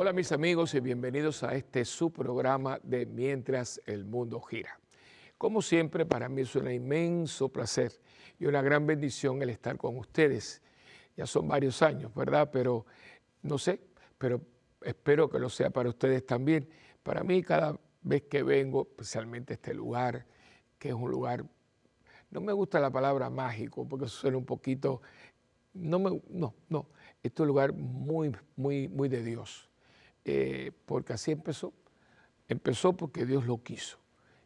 Hola mis amigos y bienvenidos a este su programa de Mientras el Mundo Gira. Como siempre, para mí es un inmenso placer y una gran bendición el estar con ustedes. Ya son varios años, ¿verdad? Pero no sé, pero espero que lo sea para ustedes también. Para mí cada vez que vengo, especialmente este lugar, que es un lugar, no me gusta la palabra mágico, porque suena un poquito, no, me, no, no, este es un lugar muy, muy, muy de Dios eh, porque así empezó. Empezó porque Dios lo quiso.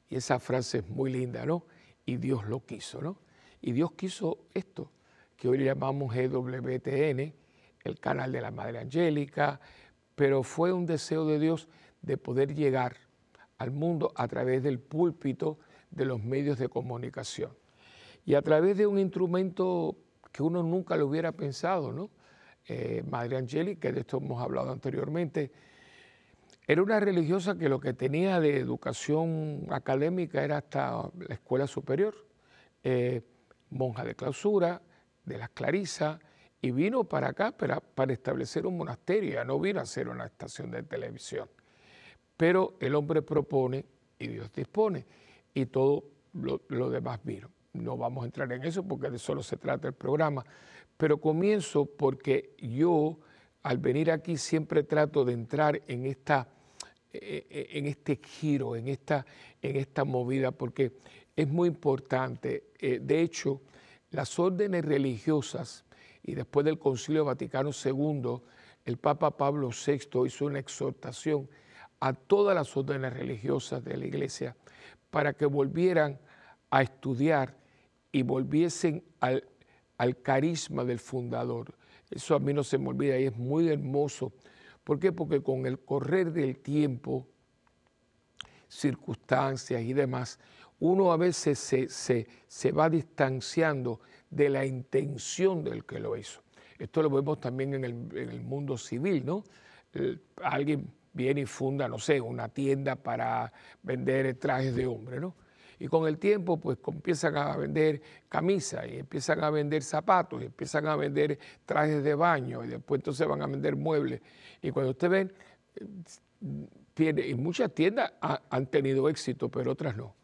Y esa frase es muy linda, ¿no? Y Dios lo quiso, ¿no? Y Dios quiso esto, que hoy llamamos EWTN, el canal de la Madre Angélica, pero fue un deseo de Dios de poder llegar al mundo a través del púlpito de los medios de comunicación. Y a través de un instrumento que uno nunca lo hubiera pensado, ¿no? Eh, Madre Angélica, de esto hemos hablado anteriormente, era una religiosa que lo que tenía de educación académica era hasta la escuela superior, eh, monja de clausura, de las Clarisas, y vino para acá para, para establecer un monasterio, no vino a hacer una estación de televisión. Pero el hombre propone y Dios dispone, y todo lo, demás vino. No vamos a entrar en eso porque de eso se trata el programa, pero comienzo porque yo al venir aquí siempre trato de entrar en, esta, eh, eh, en este giro, en esta, en esta movida, porque es muy importante. Eh, de hecho, las órdenes religiosas, y después del Concilio Vaticano II, el Papa Pablo VI hizo una exhortación a todas las órdenes religiosas de la Iglesia para que volvieran a estudiar y volviesen al, al carisma del fundador. Eso a mí no se me olvida y es muy hermoso. ¿Por qué? Porque con el correr del tiempo, circunstancias y demás, uno a veces se, va distanciando de la intención del que lo hizo. Esto lo vemos también en el, mundo civil, ¿no? alguien viene y funda, no sé, una tienda para vender trajes de hombre, ¿no? Y con el tiempo, pues empiezan a vender camisas y empiezan a vender zapatos y empiezan a vender trajes de baño y después entonces van a vender muebles. Y cuando usted ven, tiene, y muchas tiendas han tenido éxito, pero otras no.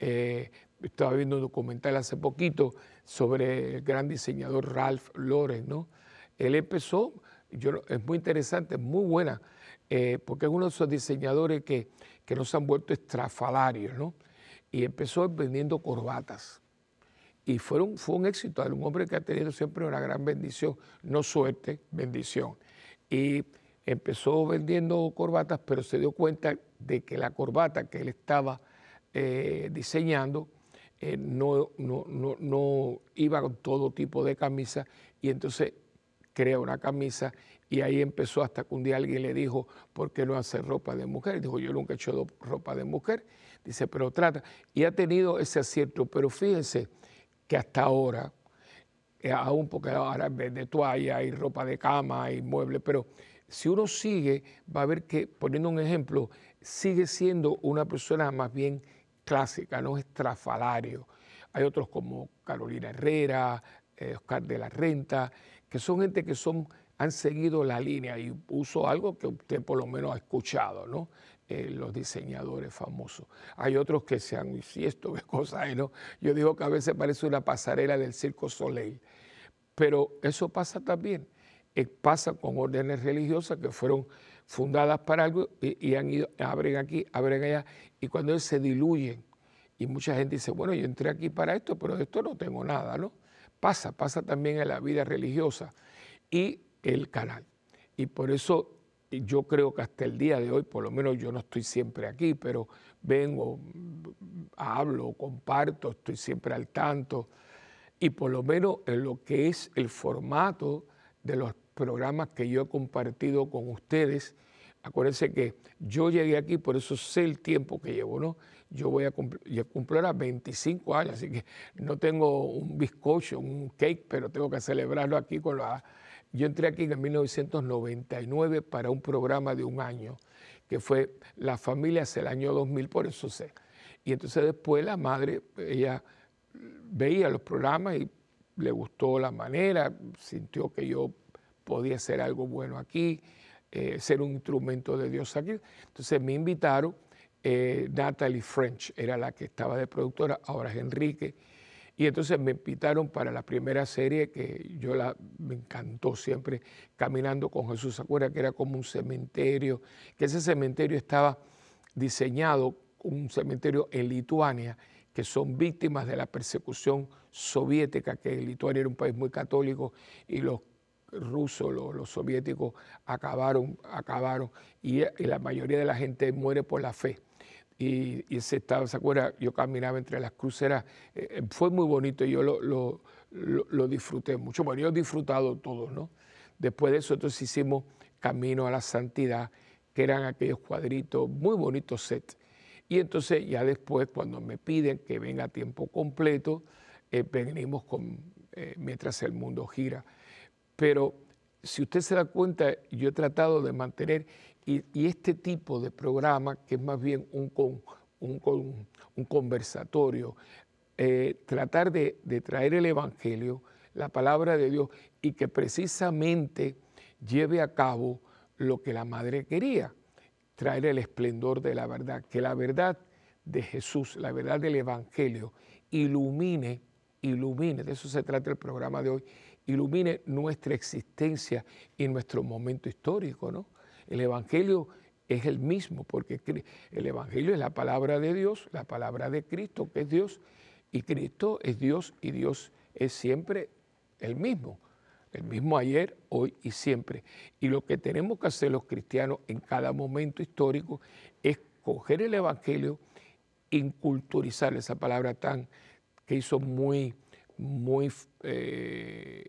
Eh, estaba viendo un documental hace poquito sobre el gran diseñador Ralph Lauren, ¿no? Él empezó, yo, es muy interesante, es muy buena, eh, porque es uno de esos diseñadores que, que no han vuelto estrafalarios, ¿no? Y empezó vendiendo corbatas. Y fue un éxito, un hombre que ha tenido siempre una gran bendición, no suerte, bendición. Y empezó vendiendo corbatas, pero se dio cuenta de que la corbata que él estaba eh, diseñando eh, no, no, no, no, iba con todo tipo de camisa y entonces crea una camisa y ahí empezó hasta que un día alguien le dijo, ¿por qué no hacer ropa de mujer? Dijo, yo nunca he hecho ropa de mujer. Dice, pero trata. Y ha tenido ese acierto, pero fíjense que hasta ahora, eh, aún porque ahora vende toalla y ropa de cama y muebles, pero si uno sigue, va a ver que, poniendo un ejemplo, sigue siendo una persona más bien clásica, no estrafalario. Hay otros como Carolina Herrera, eh, Oscar de la Renta, que son gente que son han seguido la línea y uso algo que usted por lo menos ha escuchado, ¿no? Eh, los diseñadores famosos. Hay otros que se han, si esto es cosa, ¿no? Yo digo que a veces parece una pasarela del Circo Soleil, pero eso pasa también. Eh, pasa con órdenes religiosas que fueron fundadas para algo y, han ido, abren aquí, abren allá, y cuando ellos se diluyen, y mucha gente dice, bueno, yo entré aquí para esto, pero de esto no tengo nada, ¿no? Pasa, pasa también en la vida religiosa. Y el canal. Y por eso yo creo que hasta el día de hoy, por lo menos yo no estoy siempre aquí, pero vengo, hablo, comparto, estoy siempre al tanto. Y por lo menos en lo que es el formato de los programas que yo he compartido con ustedes, acuérdense que yo llegué aquí, por eso sé el tiempo que llevo, ¿no? Yo voy a cumplir, cumplo ahora 25 años, así que no tengo un bizcocho, un cake, pero tengo que celebrarlo aquí con la yo entré aquí en 1999 para un programa de un año, que fue Las familias el año 2000, por eso sé. Y entonces después la madre, ella veía los programas y le gustó la manera, sintió que yo podía hacer algo bueno aquí. eh, ser un instrumento de Dios aquí. Entonces me invitaron, eh, Natalie French era la que estaba de productora, ahora es Enrique, y entonces me invitaron para la primera serie que yo la, me encantó siempre, Caminando con Jesús. ¿Se acuerda que era como un cementerio? Que ese cementerio estaba diseñado, un cementerio en Lituania, que son víctimas de la persecución soviética, que Lituania era un país muy católico y los rusos, los, soviéticos acabaron, acabaron y, la mayoría de la gente muere por la fe. Y, ese estado, ¿se acuerda? Yo caminaba entre las cruceras, eh, eh, fue muy bonito y yo lo, lo, disfruté mucho. Bueno, yo he disfrutado todo, ¿no? Después de eso, entonces hicimos Camino a la Santidad, que eran aquellos cuadritos, muy bonitos sets. Y entonces ya después, cuando me piden que venga a tiempo completo, eh, venimos con, mientras el mundo gira. Pero si usted se da cuenta, yo he tratado de mantener, y, este tipo de programa, que es más bien un, un, conversatorio, eh, tratar de, traer el Evangelio, la palabra de Dios, y que precisamente lleve a cabo lo que la madre quería, traer el esplendor de la verdad, que la verdad de Jesús, la verdad del Evangelio, ilumine, ilumine, de eso se trata el programa de hoy, ilumine nuestra existencia y nuestro momento histórico, ¿no? El Evangelio es el mismo, porque el Evangelio es la palabra de Dios, la palabra de Cristo, que es Dios, y Cristo es Dios y Dios es siempre el mismo, el mismo ayer, hoy y siempre. Y lo que tenemos que hacer los cristianos en cada momento histórico es coger el Evangelio, inculturizar esa palabra tan que hizo muy muy, eh,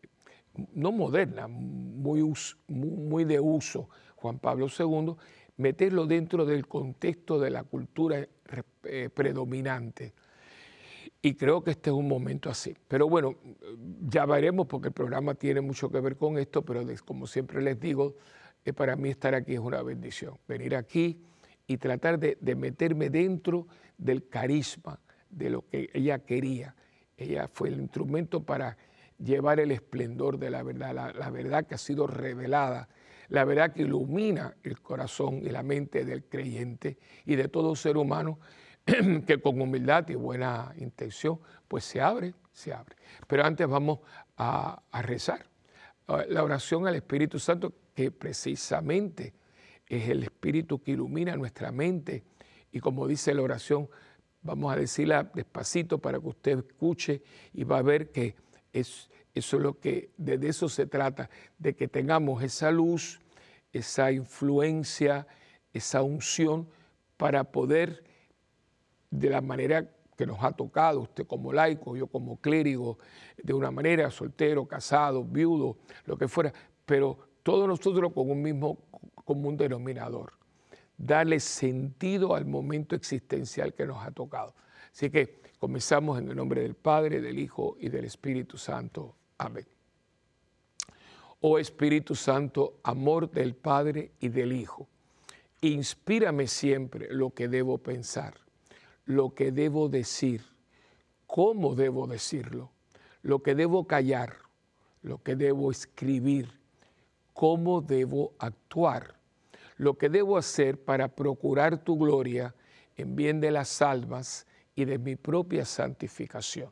no moderna, muy, muy de uso, Juan Pablo II, meterlo dentro del contexto de la cultura eh, predominante. Y creo que este es un momento así. Pero bueno, ya veremos porque el programa tiene mucho que ver con esto, pero como siempre les digo, eh, para mí estar aquí es una bendición. Venir aquí y tratar de, de meterme dentro del carisma, de lo que ella quería ella fue el instrumento para llevar el esplendor de la verdad, la, verdad que ha sido revelada, la verdad que ilumina el corazón y la mente del creyente y de todo ser humano que con humildad y buena intención pues se abre, se abre. Pero antes vamos a, a rezar. Ah, la oración al Espíritu Santo que precisamente es el Espíritu que ilumina nuestra mente y como dice la oración, Vamos a decirla despacito para que usted escuche y va a ver que es, eso es lo que, de eso se trata, de que tengamos esa luz, esa influencia, esa unción para poder, de la manera que nos ha tocado, usted como laico, yo como clérigo, de una manera, soltero, casado, viudo, lo que fuera, pero todos nosotros con un mismo común denominador darle sentido al momento existencial que nos ha tocado. Así que comenzamos en el nombre del Padre, del Hijo y del Espíritu Santo. Amén. Oh Espíritu Santo, amor del Padre y del Hijo, inspírame siempre lo que debo pensar, lo que debo decir, cómo debo decirlo, lo que debo callar, lo que debo escribir, cómo debo actuar lo que debo hacer para procurar tu gloria en bien de las almas y de mi propia santificación.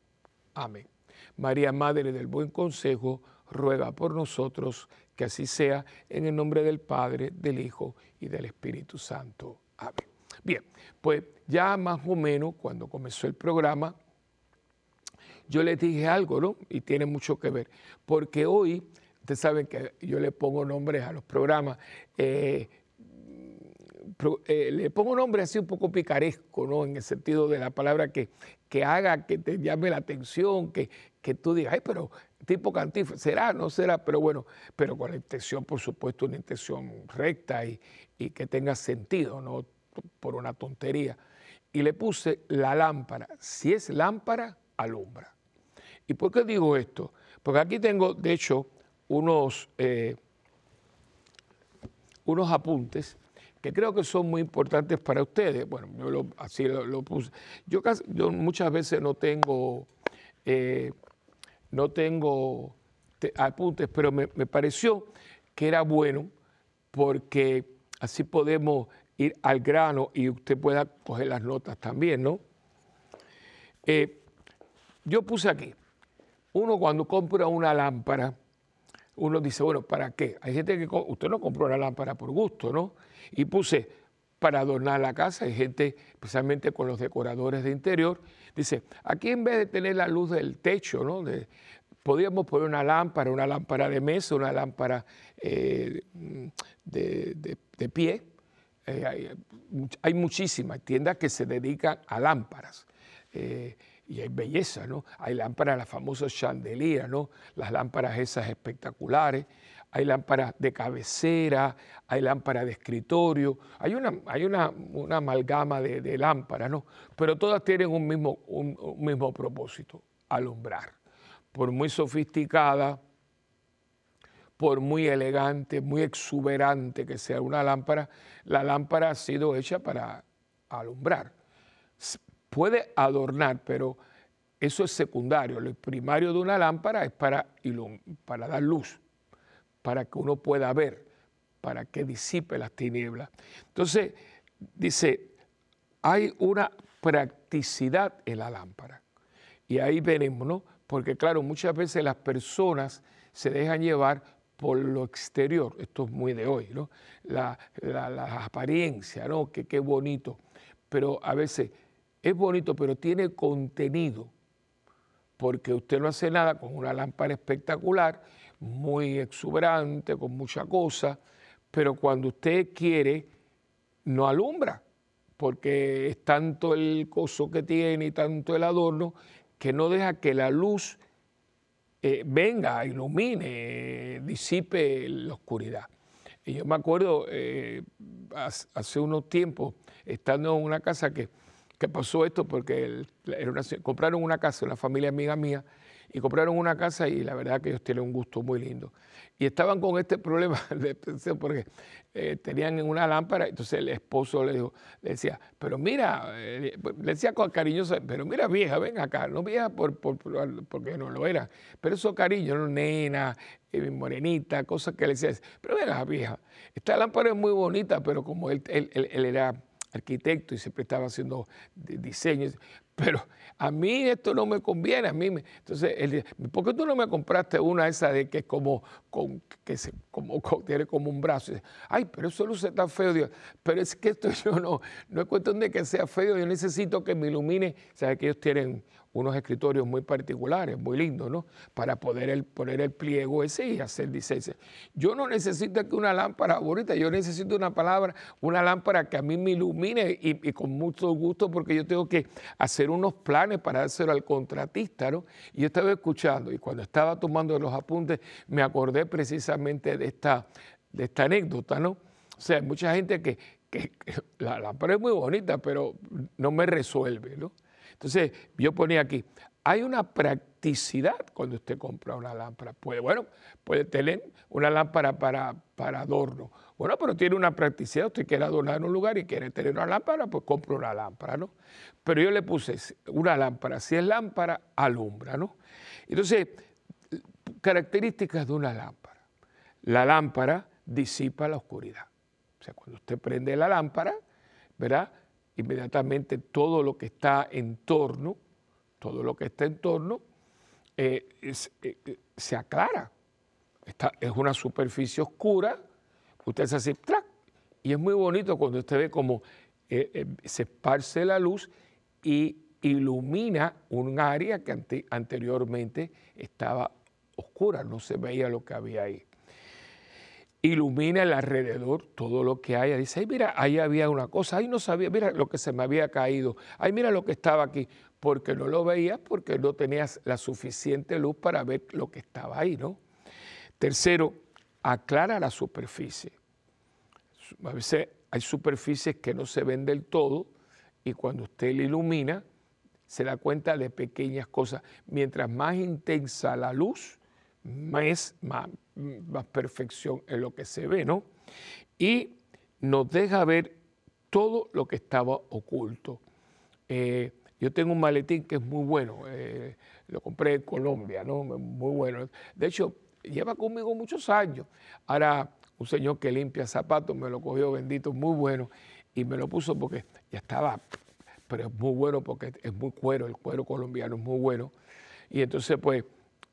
Amén. María, Madre del Buen Consejo, ruega por nosotros que así sea en el nombre del Padre, del Hijo y del Espíritu Santo. Amén. Bien, pues ya más o menos cuando comenzó el programa, yo les dije algo, ¿no? Y tiene mucho que ver, porque hoy Ustedes saben que yo le pongo nombres a los programas. Eh, eh, le pongo nombres así un poco picaresco, ¿no? En el sentido de la palabra que, que haga, que te llame la atención, que, que tú digas, ay, pero tipo cantif, será, no será, pero bueno, pero con la intención, por supuesto, una intención recta y, y que tenga sentido, no por una tontería. Y le puse la lámpara. Si es lámpara, alumbra. ¿Y por qué digo esto? Porque aquí tengo, de hecho, unos, eh, unos apuntes que creo que son muy importantes para ustedes. Bueno, yo así lo, puse. Yo, muchas veces no tengo, eh, no tengo apuntes, pero me, pareció que era bueno porque así podemos ir al grano y usted pueda coger las notas también, ¿no? Eh, yo puse aquí, uno cuando compra una lámpara, uno dice, bueno, ¿para qué? Hay gente que, usted no compró una lámpara por gusto, ¿no? Y puse para adornar la casa, hay gente, especialmente con los decoradores de interior, dice, aquí en vez de tener la luz del techo, ¿no? De, podríamos poner una lámpara, una lámpara de mesa, una lámpara eh, de, pie. Eh, hay, muchísimas tiendas que se dedican a lámparas. Eh, y hay belleza, ¿no? Hay lámparas, las famosas chandeliers, ¿no? Las lámparas esas espectaculares, hay lámparas de cabecera, hay lámparas de escritorio, hay una, hay una, amalgama de, lámparas, ¿no? Pero todas tienen un mismo, un, mismo propósito, alumbrar. Por muy sofisticada, por muy elegante, muy exuberante que sea una lámpara, la lámpara ha sido hecha para alumbrar puede adornar, pero eso es secundario. Lo primario de una lámpara es para, para dar luz, para que uno pueda ver, para que disipe las tinieblas. Entonces, dice, hay una practicidad en la lámpara. Y ahí veremos, ¿no? Porque claro, muchas veces las personas se dejan llevar por lo exterior. Esto es muy de hoy, ¿no? La, apariencia, ¿no? Que qué bonito. Pero a veces es bonito, pero tiene contenido, porque usted no hace nada con una lámpara espectacular, muy exuberante, con mucha cosa, pero cuando usted quiere, no alumbra, porque es tanto el coso que tiene y tanto el adorno que no deja que la luz eh, venga, ilumine, disipe la oscuridad. Y yo me acuerdo eh, hace unos tiempos, estando en una casa que que pasó esto porque compraron una casa, una familia amiga mía, y compraron una casa y la verdad que ellos tienen un gusto muy lindo. Y estaban con este problema de porque eh, tenían una lámpara, entonces el esposo le, dijo, le decía, pero mira, eh, le decía con cariñoso, pero mira vieja, ven acá, no vieja por, porque no lo era, pero eso cariño, nena, eh, morenita, cosas que le decía, pero venga vieja, esta lámpara es muy bonita, pero como él, él, él era arquitecto y siempre estaba haciendo diseños, pero a mí esto no me conviene, a mí entonces él dice, ¿por qué tú no me compraste una esa de que es como, que se, como, tiene como un brazo? Ay, pero eso luce tan feo, Dios. pero es que esto yo no, no es cuestión de que sea feo, yo necesito que me ilumine, o sea, que ellos tienen unos escritorios muy particulares, muy lindos, ¿no? Para poder poner el pliego ese y hacer diseño. Yo no necesito que una lámpara bonita, yo necesito una palabra, una lámpara que a mí me ilumine y, con mucho gusto porque yo tengo que hacer unos planes para dárselo al contratista, ¿no? Y yo estaba escuchando y cuando estaba tomando los apuntes me acordé precisamente de esta, de esta anécdota, ¿no? O sea, hay mucha gente que, que la lámpara es muy bonita, pero no me resuelve, ¿no? Entonces, yo ponía aquí, hay una practicidad cuando usted compra una lámpara. Puede, bueno, puede tener una lámpara para, para adorno. Bueno, pero tiene una practicidad. Usted quiere adornar un lugar y quiere tener una lámpara, pues compra una lámpara, ¿no? Pero yo le puse una lámpara. Si es lámpara, alumbra, ¿no? Entonces, características de una lámpara. La lámpara disipa la oscuridad. O sea, cuando usted prende la lámpara, ¿verdad? Inmediatamente todo lo que está en torno, todo lo que está en torno, eh, eh, eh, se aclara. es una superficie oscura, usted se hace ¡trac! y es muy bonito cuando usted ve cómo se esparce la luz y ilumina un área que anteriormente estaba oscura, no se veía lo que había ahí ilumina el alrededor, todo lo que haya. Dice, ay, mira, ahí había una cosa, ahí no sabía, mira lo que se me había caído, ay, mira lo que estaba aquí. porque no lo veías, porque no tenías la suficiente luz para ver lo que estaba ahí, ¿no? Tercero, aclara la superficie. A veces hay superficies que no se ven del todo y cuando usted la ilumina, se da cuenta de pequeñas cosas. Mientras más intensa la luz, más, más, perfección en lo que se ve, ¿no? Y nos deja ver todo lo que estaba oculto. Eh, yo tengo un maletín que es muy bueno, eh, lo compré en Colombia, ¿no? Muy bueno. De hecho, lleva conmigo muchos años. Ahora, un señor que limpia zapatos me lo cogió, bendito, muy bueno, y me lo puso porque ya estaba pero es muy bueno porque es muy cuero, el cuero colombiano es muy bueno. Y entonces, pues,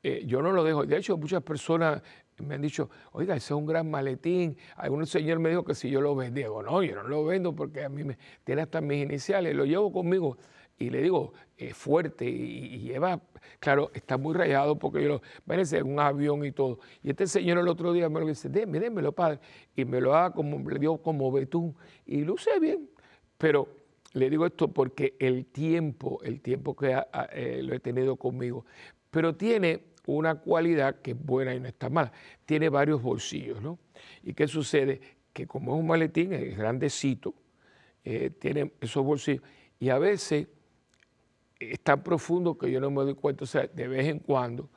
eh, yo no lo dejo. De hecho, muchas personas me han dicho, oiga, ese es un gran maletín. Algún señor me dijo que si yo lo vendía, digo, no, yo no lo vendo porque a mí me tiene hasta mis iniciales, lo llevo conmigo. Y le digo, es fuerte y, lleva, claro, está muy rayado porque yo lo, en un avión y todo. Y este señor el otro día me lo dice, déme, démelo, padre. Y me lo haga como, le dio como betún. Y luce bien, pero le digo esto porque el tiempo, el tiempo que eh, lo he tenido conmigo, pero tiene una cualidad que es buena y no está mala. Tiene varios bolsillos, ¿no? ¿Y qué sucede? Que como es un maletín, es grandecito, eh, tiene esos bolsillos y a veces es tan profundo que yo no me doy cuenta. O sea, de vez en cuando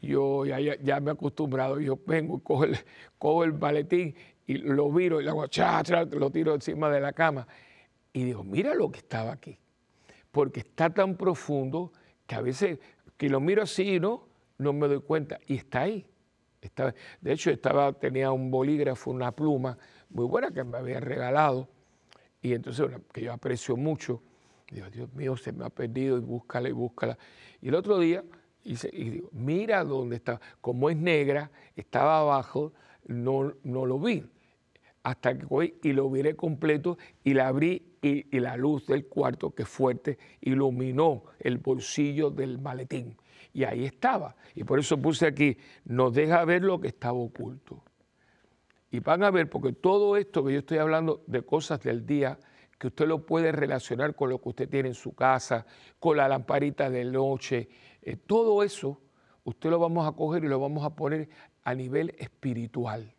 yo ya, ya, me he acostumbrado, yo vengo, cojo el, cojo el maletín y lo viro y lo hago, cha, lo tiro encima de la cama y digo, mira lo que estaba aquí. Porque está tan profundo que a veces que lo miro así, ¿no? No me doy cuenta. Y está ahí. de hecho, estaba, tenía un bolígrafo, una pluma muy buena que me había regalado. Y entonces, que yo aprecio mucho. digo, Dios mío, se me ha perdido y búscala y búscala. Y el otro día, y, digo, mira dónde está. Como es negra, estaba abajo, no, no lo vi hasta que voy y lo miré completo y la abrí y, la luz del cuarto, que fuerte, iluminó el bolsillo del maletín. Y ahí estaba. Y por eso puse aquí, nos deja ver lo que estaba oculto. Y van a ver, porque todo esto que yo estoy hablando de cosas del día, que usted lo puede relacionar con lo que usted tiene en su casa, con la lamparita de noche, eh, todo eso, usted lo vamos a coger y lo vamos a poner a nivel espiritual.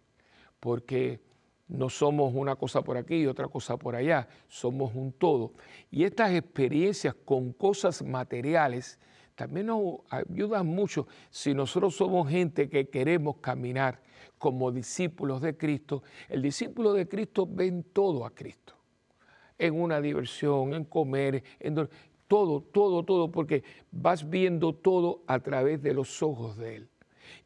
Porque no somos una cosa por aquí y otra cosa por allá, somos un todo. Y estas experiencias con cosas materiales también nos ayudan mucho si nosotros somos gente que queremos caminar como discípulos de Cristo. El discípulo de Cristo ven todo a Cristo, en una diversión, en comer, en todo, todo, todo, porque vas viendo todo a través de los ojos de Él.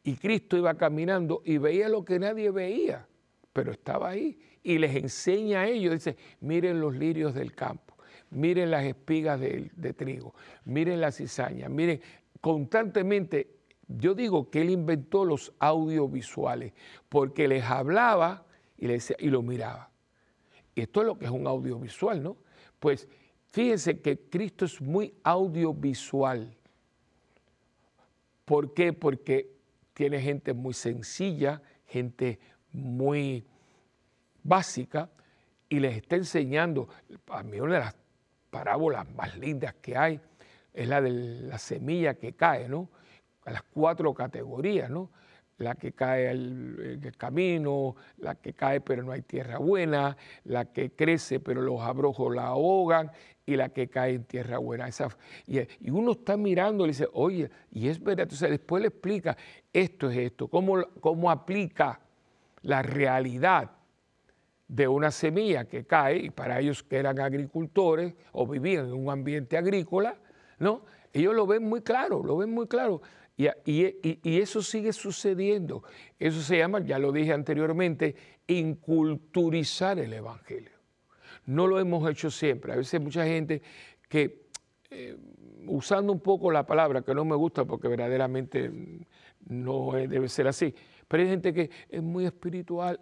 Y Cristo iba caminando y veía lo que nadie veía pero estaba ahí y les enseña a ellos, dice, miren los lirios del campo, miren las espigas de, trigo, miren la cizaña, miren, constantemente, yo digo que él inventó los audiovisuales, porque les hablaba y, les y lo miraba. Y esto es lo que es un audiovisual, ¿no? Pues fíjense que Cristo es muy audiovisual. ¿Por qué? Porque tiene gente muy sencilla, gente muy básica y les está enseñando, a mí una de las parábolas más lindas que hay es la de la semilla que cae, ¿no? Las cuatro categorías, ¿no? La que cae en el camino, la que cae pero no hay tierra buena, la que crece pero los abrojos la ahogan y la que cae en tierra buena. Esa, y, uno está mirando y dice, oye, y es verdad, entonces después le explica, esto es esto, cómo, cómo aplica la realidad de una semilla que cae, y para ellos que eran agricultores o vivían en un ambiente agrícola, ¿no? Ellos lo ven muy claro, lo ven muy claro. Y, y, eso sigue sucediendo. Eso se llama, ya lo dije anteriormente, inculturizar el Evangelio. No lo hemos hecho siempre. A veces mucha gente que, eh, usando un poco la palabra, que no me gusta porque verdaderamente no debe ser así, pero hay gente que es muy espiritual,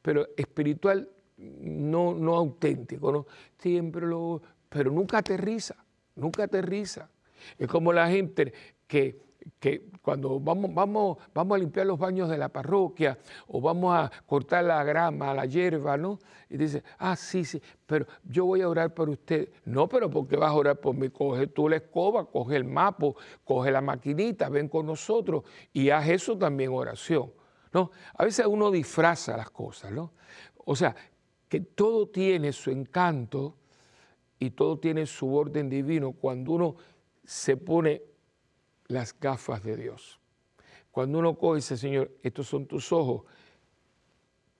pero espiritual no, no auténtico, ¿no? Siempre lo, pero nunca aterriza, nunca aterriza. Es como la gente que que cuando vamos, vamos, vamos a limpiar los baños de la parroquia o vamos a cortar la grama, la hierba, ¿no? Y dice, ah, sí, sí, pero yo voy a orar por usted. No, pero ¿por qué vas a orar por mí? Coge tú la escoba, coge el mapo, coge la maquinita, ven con nosotros y haz eso también oración. ¿no? A veces uno disfraza las cosas, ¿no? O sea, que todo tiene su encanto y todo tiene su orden divino cuando uno se pone las gafas de Dios. Cuando uno coge y dice, Señor, estos son tus ojos,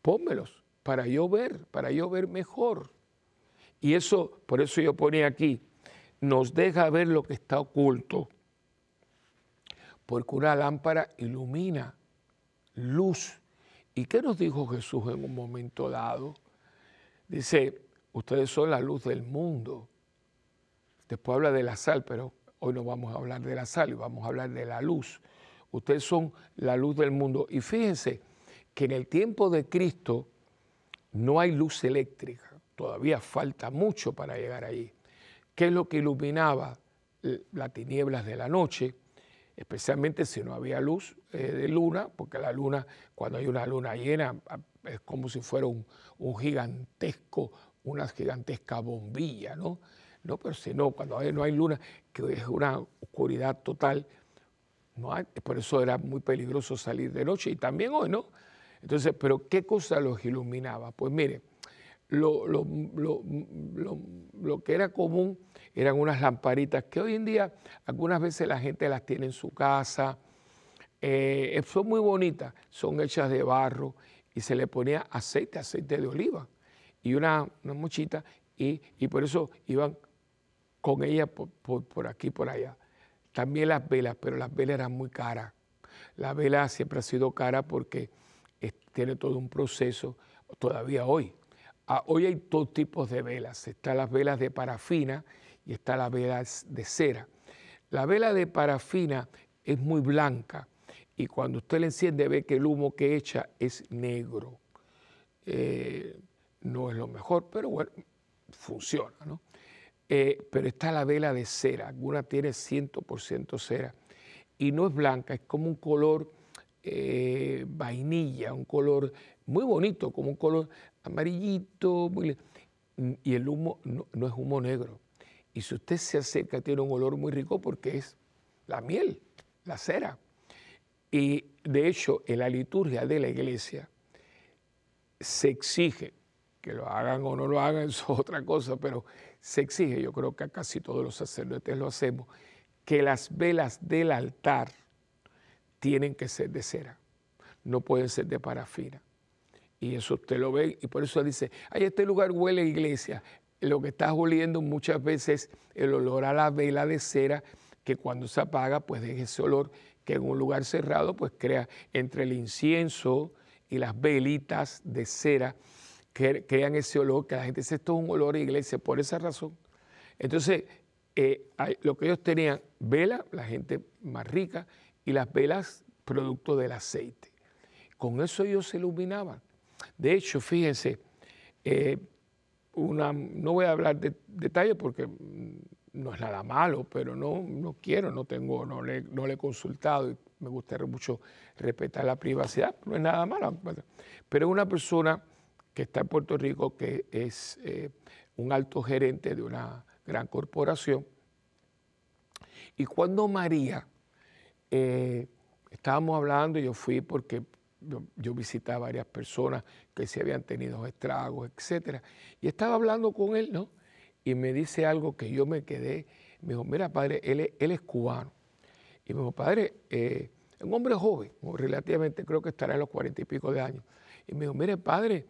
pónmelos para yo ver, para yo ver mejor. Y eso, por eso yo ponía aquí, nos deja ver lo que está oculto. Porque una lámpara ilumina, luz. ¿Y qué nos dijo Jesús en un momento dado? Dice, ustedes son la luz del mundo. Después habla de la sal, pero Hoy no vamos a hablar de la sal, vamos a hablar de la luz. Ustedes son la luz del mundo. Y fíjense que en el tiempo de Cristo no hay luz eléctrica. Todavía falta mucho para llegar ahí. ¿Qué es lo que iluminaba las tinieblas de la noche? Especialmente si no había luz eh, de luna, porque la luna, cuando hay una luna llena, es como si fuera un gigantesco, una gigantesca bombilla, ¿no? No, pero si no, cuando no hay luna, que es una oscuridad total, no hay, por eso era muy peligroso salir de noche y también hoy, ¿no? Entonces, pero ¿qué cosa los iluminaba? Pues mire, lo, lo, que era común eran unas lamparitas que hoy en día algunas veces la gente las tiene en su casa, eh, son muy bonitas, son hechas de barro y se le ponía aceite, aceite de oliva y una, una mochita y, y por eso iban con ella por, aquí por allá. También las velas, pero las velas eran muy caras. La vela siempre ha sido cara porque tiene todo un proceso, todavía hoy. Ah, hoy hay dos tipos de velas. Están las velas de parafina y están las velas de cera. La vela de parafina es muy blanca y cuando usted la enciende ve que el humo que echa es negro. Eh, no es lo mejor, pero bueno, funciona. ¿no? Eh, pero está la vela de cera, alguna tiene 100% cera y no es blanca, es como un color eh, vainilla, un color muy bonito, como un color amarillito, y el humo no, no, es humo negro. Y si usted se acerca, tiene un olor muy rico porque es la miel, la cera. Y de hecho, en la liturgia de la iglesia se exige, que lo hagan o no lo hagan, eso es otra cosa, pero se exige, yo creo que a casi todos los sacerdotes lo hacemos, que las velas del altar tienen que ser de cera, no pueden ser de parafina. Y eso usted lo ve, y por eso dice, ay, este lugar huele iglesia. Lo que estás oliendo muchas veces el olor a la vela de cera, que cuando se apaga, pues deja ese olor que en un lugar cerrado, pues crea entre el incienso y las velitas de cera, crean ese olor, que la gente dice esto es un olor a iglesia, por esa razón. Entonces, eh, lo que ellos tenían, vela, la gente más rica, y las velas producto del aceite. Con eso ellos se iluminaban. De hecho, fíjense, eh, una, no voy a hablar de detalles porque no es nada malo, pero no, no quiero, no tengo, no le, no le he consultado y me gustaría mucho respetar la privacidad, no es nada malo. Pero una persona que está en Puerto Rico, que es eh, un alto gerente de una gran corporación. Y cuando María, eh, estábamos hablando, yo fui porque yo, visité a varias personas que se habían tenido estragos, etc. Y estaba hablando con él, ¿no? Y me dice algo que yo me quedé, me dijo, mira, padre, él, él es cubano. Y me dijo, padre, eh, un hombre joven, relativamente, creo que estará en los cuarenta y pico de años. Y me dijo, mire, padre,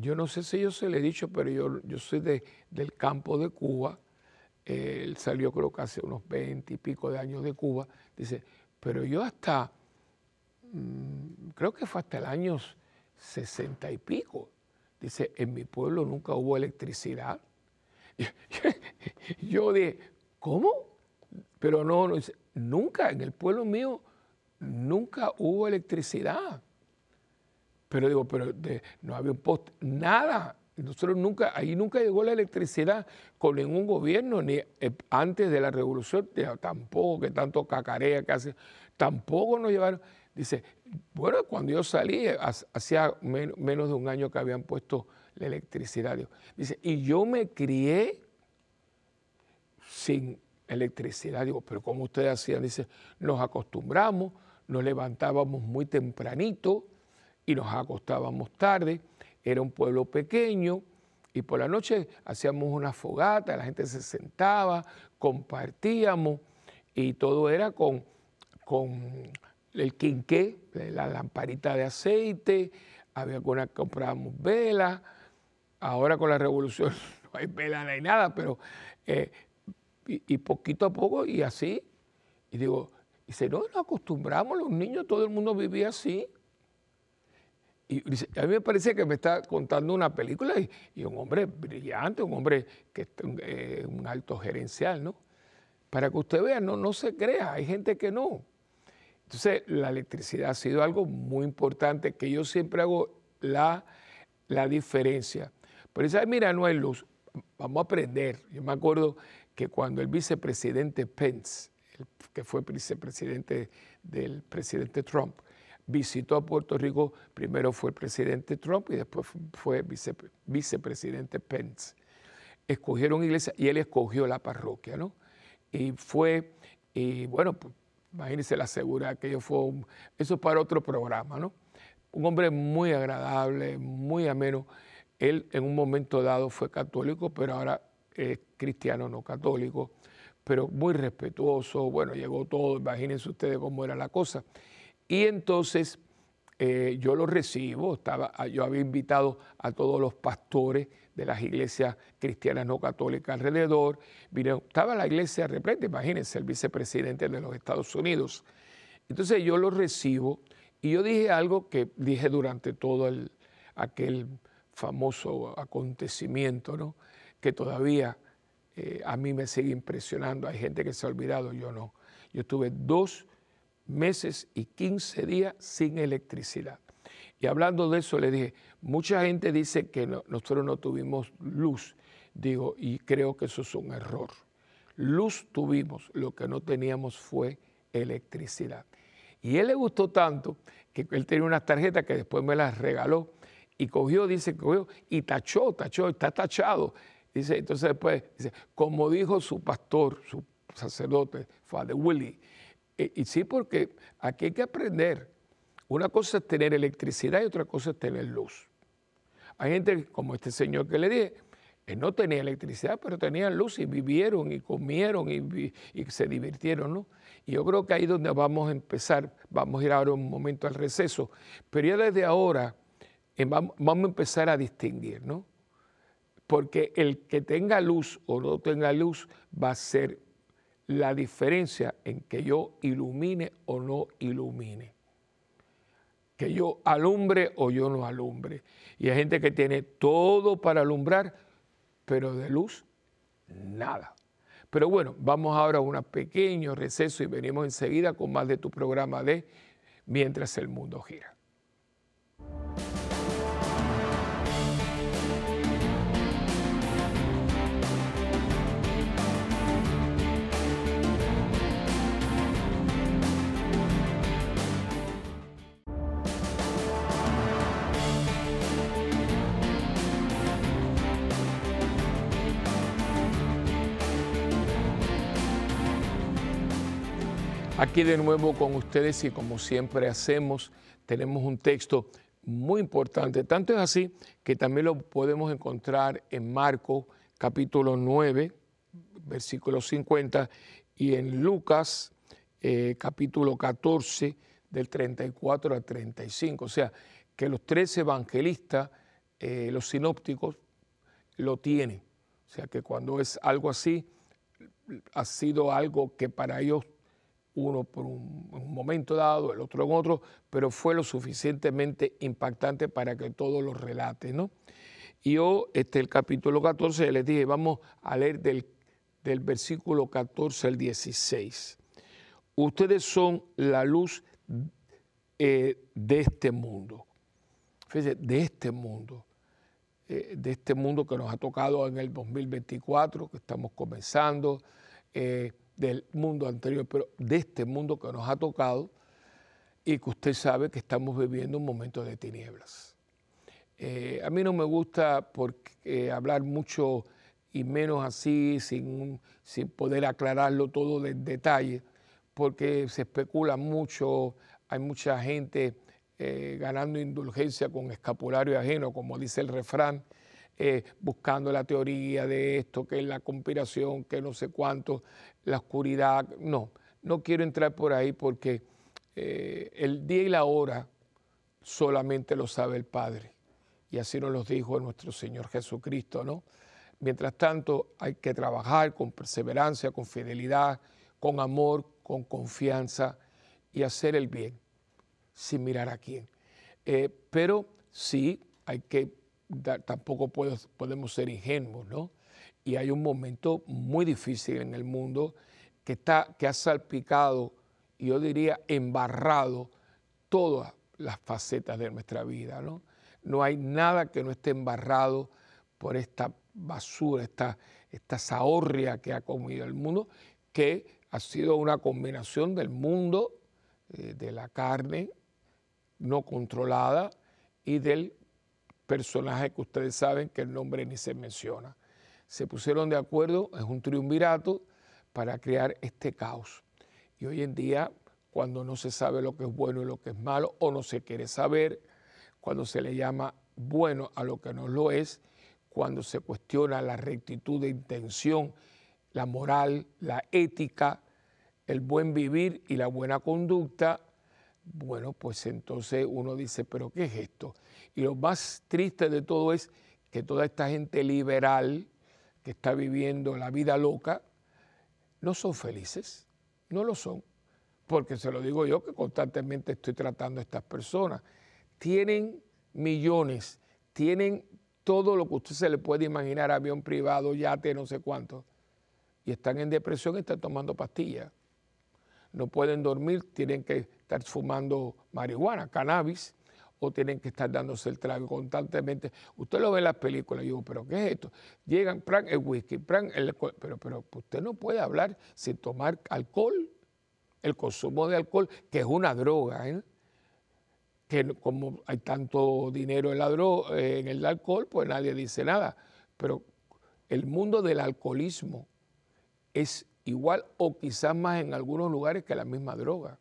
yo no sé si yo se le he dicho, pero yo, yo soy de, del campo de Cuba. él salió creo que hace unos 20 y pico de años de Cuba. Dice, pero yo hasta, mm, creo que fue hasta el año 60 y pico. Dice, en mi pueblo nunca hubo electricidad. Yo dije, ¿cómo? Pero no, no, nunca, en el pueblo mío nunca hubo electricidad. Pero digo, pero no había un poste, nada. nosotros nunca, ahí nunca llegó la electricidad con ningún gobierno, ni eh, antes de la revolución, tampoco, que tanto cacarea que hace, tampoco nos llevaron. Dice, bueno, cuando yo salí, hacía menos de un año que habían puesto la electricidad. Dice, y yo me crié sin electricidad. Digo, pero ¿cómo ustedes hacían? Dice, nos acostumbramos, nos levantábamos muy tempranito y nos acostábamos tarde. Era un pueblo pequeño y por la noche hacíamos una fogata, la gente se sentaba, compartíamos y todo era con, con el quinqué, la lamparita de aceite, había algunas comprábamos velas. Ahora con la revolución no hay vela, no hay nada, pero eh, y, poquito a poco y así. Y digo, dice, no, nos acostumbramos, los niños, todo el mundo vivía así. Y a mí me parece que me está contando una película y, un hombre brillante, un hombre que es eh, un alto gerencial, ¿no? Para que usted vea, no, no se crea, hay gente que no. Entonces, la electricidad ha sido algo muy importante que yo siempre hago la, la diferencia. Pero dice, mira, no hay luz, vamos a aprender. Yo me acuerdo que cuando el vicepresidente Pence, que fue vicepresidente del presidente Trump, visitó a Puerto Rico, primero fue el presidente Trump y después fue vicepresidente Pence. Escogieron iglesia y él escogió la parroquia, ¿no? Y fue, y bueno, pues, imagínense la seguridad que yo fue, eso es para otro programa, ¿no? Un hombre muy agradable, muy ameno. Él en un momento dado fue católico, pero ahora es cristiano no católico, pero muy respetuoso, bueno, llegó todo, imagínense ustedes cómo era la cosa. Y entonces eh, yo lo recibo, estaba, ah, yo había invitado a todos los pastores de las iglesias cristianas no católicas alrededor, estaba la iglesia repleta, imagínense, el vicepresidente de los Estados Unidos. Entonces yo lo recibo y yo dije algo que dije durante todo el, aquel famoso acontecimiento, ¿no? que todavía eh, a mí me sigue impresionando. Hay gente que se ha olvidado, yo no. Yo estuve dos meses y 15 días sin electricidad. Y hablando de eso, le dije, mucha gente dice que nosotros no tuvimos luz. Digo, y creo que eso es un error. Luz tuvimos, lo que no teníamos fue electricidad. Y él le gustó tanto que él tenía unas tarjetas que después me las regaló y cogió, dice, cogió y tachó, tachó, está tachado Dice, entonces después, dice, como dijo su pastor, su sacerdote, Father Willie, e, y, sí, porque aquí hay que aprender. Una cosa es tener electricidad y otra cosa es tener luz. Hay gente como este señor que le dije, él no tenía electricidad, pero tenía luz y vivieron y comieron y, se divirtieron, ¿no? Y yo creo que ahí es donde vamos a empezar, vamos a ir ahora un momento al receso, pero ya desde ahora eh, vamos a empezar a distinguir, ¿no? porque el que tenga luz o no tenga luz va a ser la diferencia en que yo ilumine o no ilumine. Que yo alumbre o yo no alumbre. Y hay gente que tiene todo para alumbrar, pero de luz, nada. Pero bueno, vamos ahora a un pequeño receso y venimos enseguida con más de tu programa de Mientras el mundo gira. Aquí de nuevo con ustedes y como siempre hacemos, tenemos un texto muy importante. Tanto es así que también lo podemos encontrar en Marcos capítulo 9, versículo 50, y en Lucas eh, capítulo 14, del 34 al 35. O sea, que los tres evangelistas, eh, los sinópticos, lo tienen. O sea, que cuando es algo así, ha sido algo que para ellos uno por un, momento dado, el otro en otro, pero fue lo suficientemente impactante para que todo lo relate, ¿no? Y yo, este, el capítulo 14, les dije, vamos a leer del, del versículo 14 al 16. Ustedes son la luz eh, de este mundo. Fíjense, de este mundo. eh, de este mundo que nos ha tocado en el 2024, que estamos comenzando, eh, del mundo anterior, pero de este mundo que nos ha tocado y que usted sabe que estamos viviendo un momento de tinieblas. Eh, a mí no me gusta porque, hablar mucho y menos así, sin, sin poder aclararlo todo en detalle, porque se especula mucho, hay mucha gente eh, ganando indulgencia con escapulario ajeno, como dice el refrán, eh, buscando la teoría de esto, que es la conspiración, que no sé cuánto, la oscuridad. No, no quiero entrar por ahí porque eh, el día y la hora solamente lo sabe el Padre. Y así nos lo dijo nuestro Señor Jesucristo, ¿no? Mientras tanto, hay que trabajar con perseverancia, con fidelidad, con amor, con confianza y hacer el bien sin mirar a quién. Eh, pero sí hay que, tampoco podemos ser ingenuos, ¿no? Y hay un momento muy difícil en el mundo que, está, que ha salpicado, yo diría, embarrado todas las facetas de nuestra vida, ¿no? No hay nada que no esté embarrado por esta basura, esta, esta zahorria que ha comido el mundo, que ha sido una combinación del mundo, eh, de la carne, no controlada y del personaje que ustedes saben que el nombre ni se menciona. Se pusieron de acuerdo, es un triunvirato para crear este caos. Y hoy en día, cuando no se sabe lo que es bueno y lo que es malo, o no se quiere saber, cuando se le llama bueno a lo que no lo es, cuando se cuestiona la rectitud de intención, la moral, la ética, el buen vivir y la buena conducta, bueno, pues entonces uno dice, pero ¿qué es esto? Y lo más triste de todo es que toda esta gente liberal que está viviendo la vida loca, no son felices, no lo son, porque se lo digo yo que constantemente estoy tratando a estas personas. Tienen millones, tienen todo lo que usted se le puede imaginar, avión privado, yate, no sé cuánto, y están en depresión y están tomando pastillas. No pueden dormir, tienen que estar fumando marihuana, cannabis, o tienen que estar dándose el trago constantemente. Usted lo ve en las películas, y digo, ¿pero qué es esto? Llegan, pran el whisky, pran el pero, pero usted no puede hablar sin tomar alcohol, el consumo de alcohol, que es una droga, ¿eh? que como hay tanto dinero en, la en el alcohol, pues nadie dice nada. Pero el mundo del alcoholismo es igual o quizás más en algunos lugares que la misma droga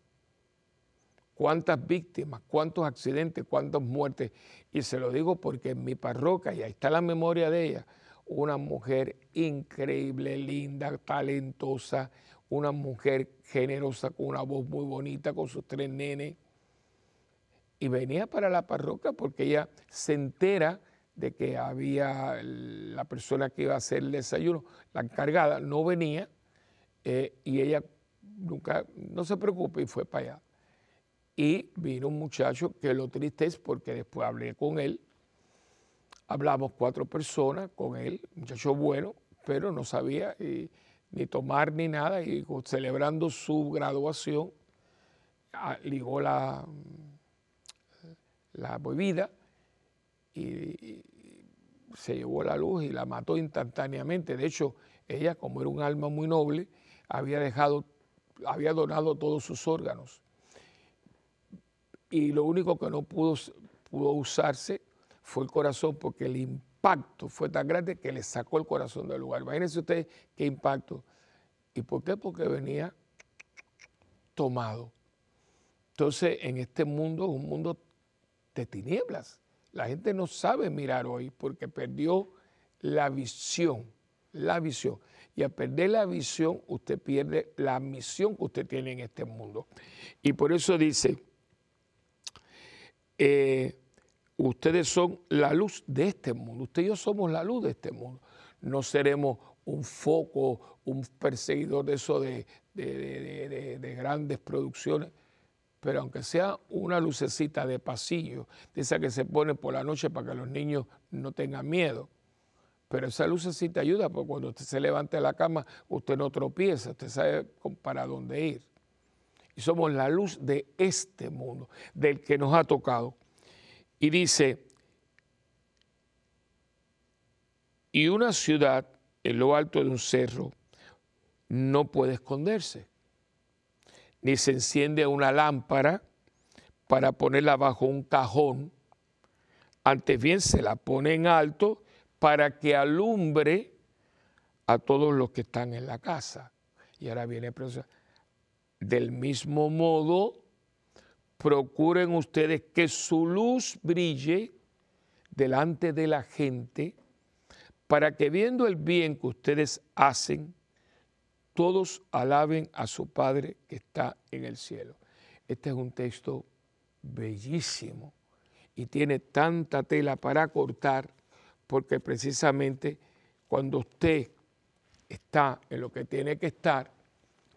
cuántas víctimas, cuántos accidentes, cuántas muertes. Y se lo digo porque en mi parroquia, y ahí está la memoria de ella, una mujer increíble, linda, talentosa, una mujer generosa, con una voz muy bonita, con sus tres nenes. Y venía para la parroquia porque ella se entera de que había la persona que iba a hacer el desayuno, la encargada, no venía eh, y ella nunca, no se preocupe y fue para allá. Y vino un muchacho que lo triste es porque después hablé con él, hablamos cuatro personas con él, muchacho bueno, pero no sabía ni tomar ni nada, y celebrando su graduación, ligó la, la bebida y, se llevó la luz y la mató instantáneamente. De hecho, ella, como era un alma muy noble, había dejado, había donado todos sus órganos y lo único que no pudo, pudo usarse fue el corazón porque el impacto fue tan grande que le sacó el corazón del lugar. Imagínense ustedes qué impacto. ¿Y por qué? Porque venía tomado. Entonces, en este mundo un mundo de tinieblas. La gente no sabe mirar hoy porque perdió la visión, la visión. Y al perder la visión, usted pierde la misión que usted tiene en este mundo. Y por eso dice, eh, ustedes son la luz de este mundo, usted y yo somos la luz de este mundo. No seremos un foco, un perseguidor de eso de, grandes producciones, pero aunque sea una lucecita de pasillo, esa que se pone por la noche para que los niños no tengan miedo. Pero esa lucecita ayuda porque cuando usted se levanta de la cama, usted no tropieza, usted sabe para dónde ir y somos la luz de este mundo, del que nos ha tocado. Y dice, Y una ciudad en lo alto de un cerro no puede esconderse, ni se enciende una lámpara para ponerla bajo un cajón, antes bien se la pone en alto para que alumbre a todos los que están en la casa. Y ahora viene el Del mismo modo, procuren ustedes que su luz brille delante de la gente, para que viendo el bien que ustedes hacen, todos alaben a su Padre que está en el cielo. Este es un texto bellísimo y tiene tanta tela para cortar porque precisamente cuando usted está en lo que tiene que estar,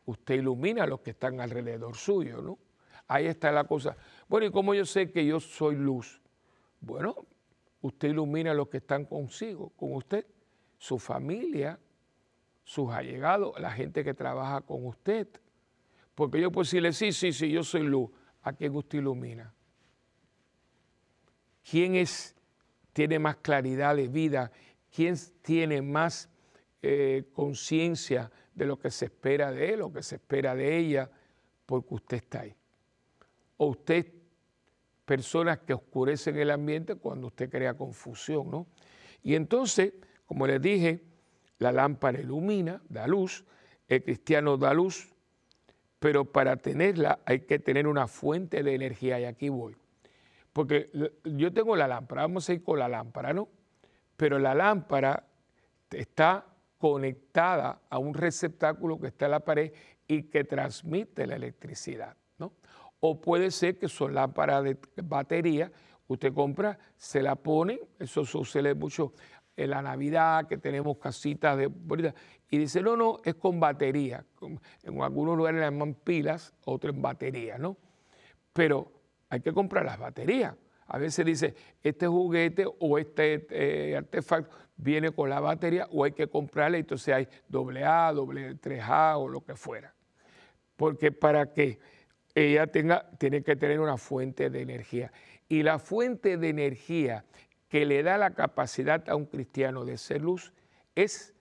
usted ilumina a los que están alrededor suyo, ¿no? Ahí está la cosa. Bueno, ¿y cómo yo sé que yo soy luz? Bueno, usted ilumina a los que están consigo, con usted, su familia, sus allegados, la gente que trabaja con usted. Porque yo puedo decirle, sí, sí, sí, yo soy luz. ¿A quién usted ilumina? ¿Quién es, tiene más claridad de vida? ¿Quién tiene más eh, conciencia de lo que se espera de él o que se espera de ella? Porque usted está ahí. O usted, personas que oscurecen el ambiente cuando usted crea confusión, ¿no? Y entonces, como les dije, la lámpara ilumina, da luz, el cristiano da luz, pero para tenerla hay que tener una fuente de energía y aquí voy. Porque yo tengo la lámpara, vamos a ir con la lámpara, ¿no? Pero la lámpara está conectada a un receptáculo que está en la pared y que transmite la electricidad, ¿no? O puede ser que son lámparas de batería, usted compra, se la pone, eso sucede mucho en la Navidad, que tenemos casitas de y dice, no, no, es con batería. En algunos lugares le llaman pilas, otros en batería, ¿no? Pero hay que comprar las baterías. A veces dice, este juguete o este eh, artefacto viene con la batería o hay que comprarle, entonces hay doble A, doble 3A o lo que fuera. Porque para que ella tenga, tiene que tener una fuente de energía. Y la fuente de energía que le da la capacidad a un cristiano de ser luz es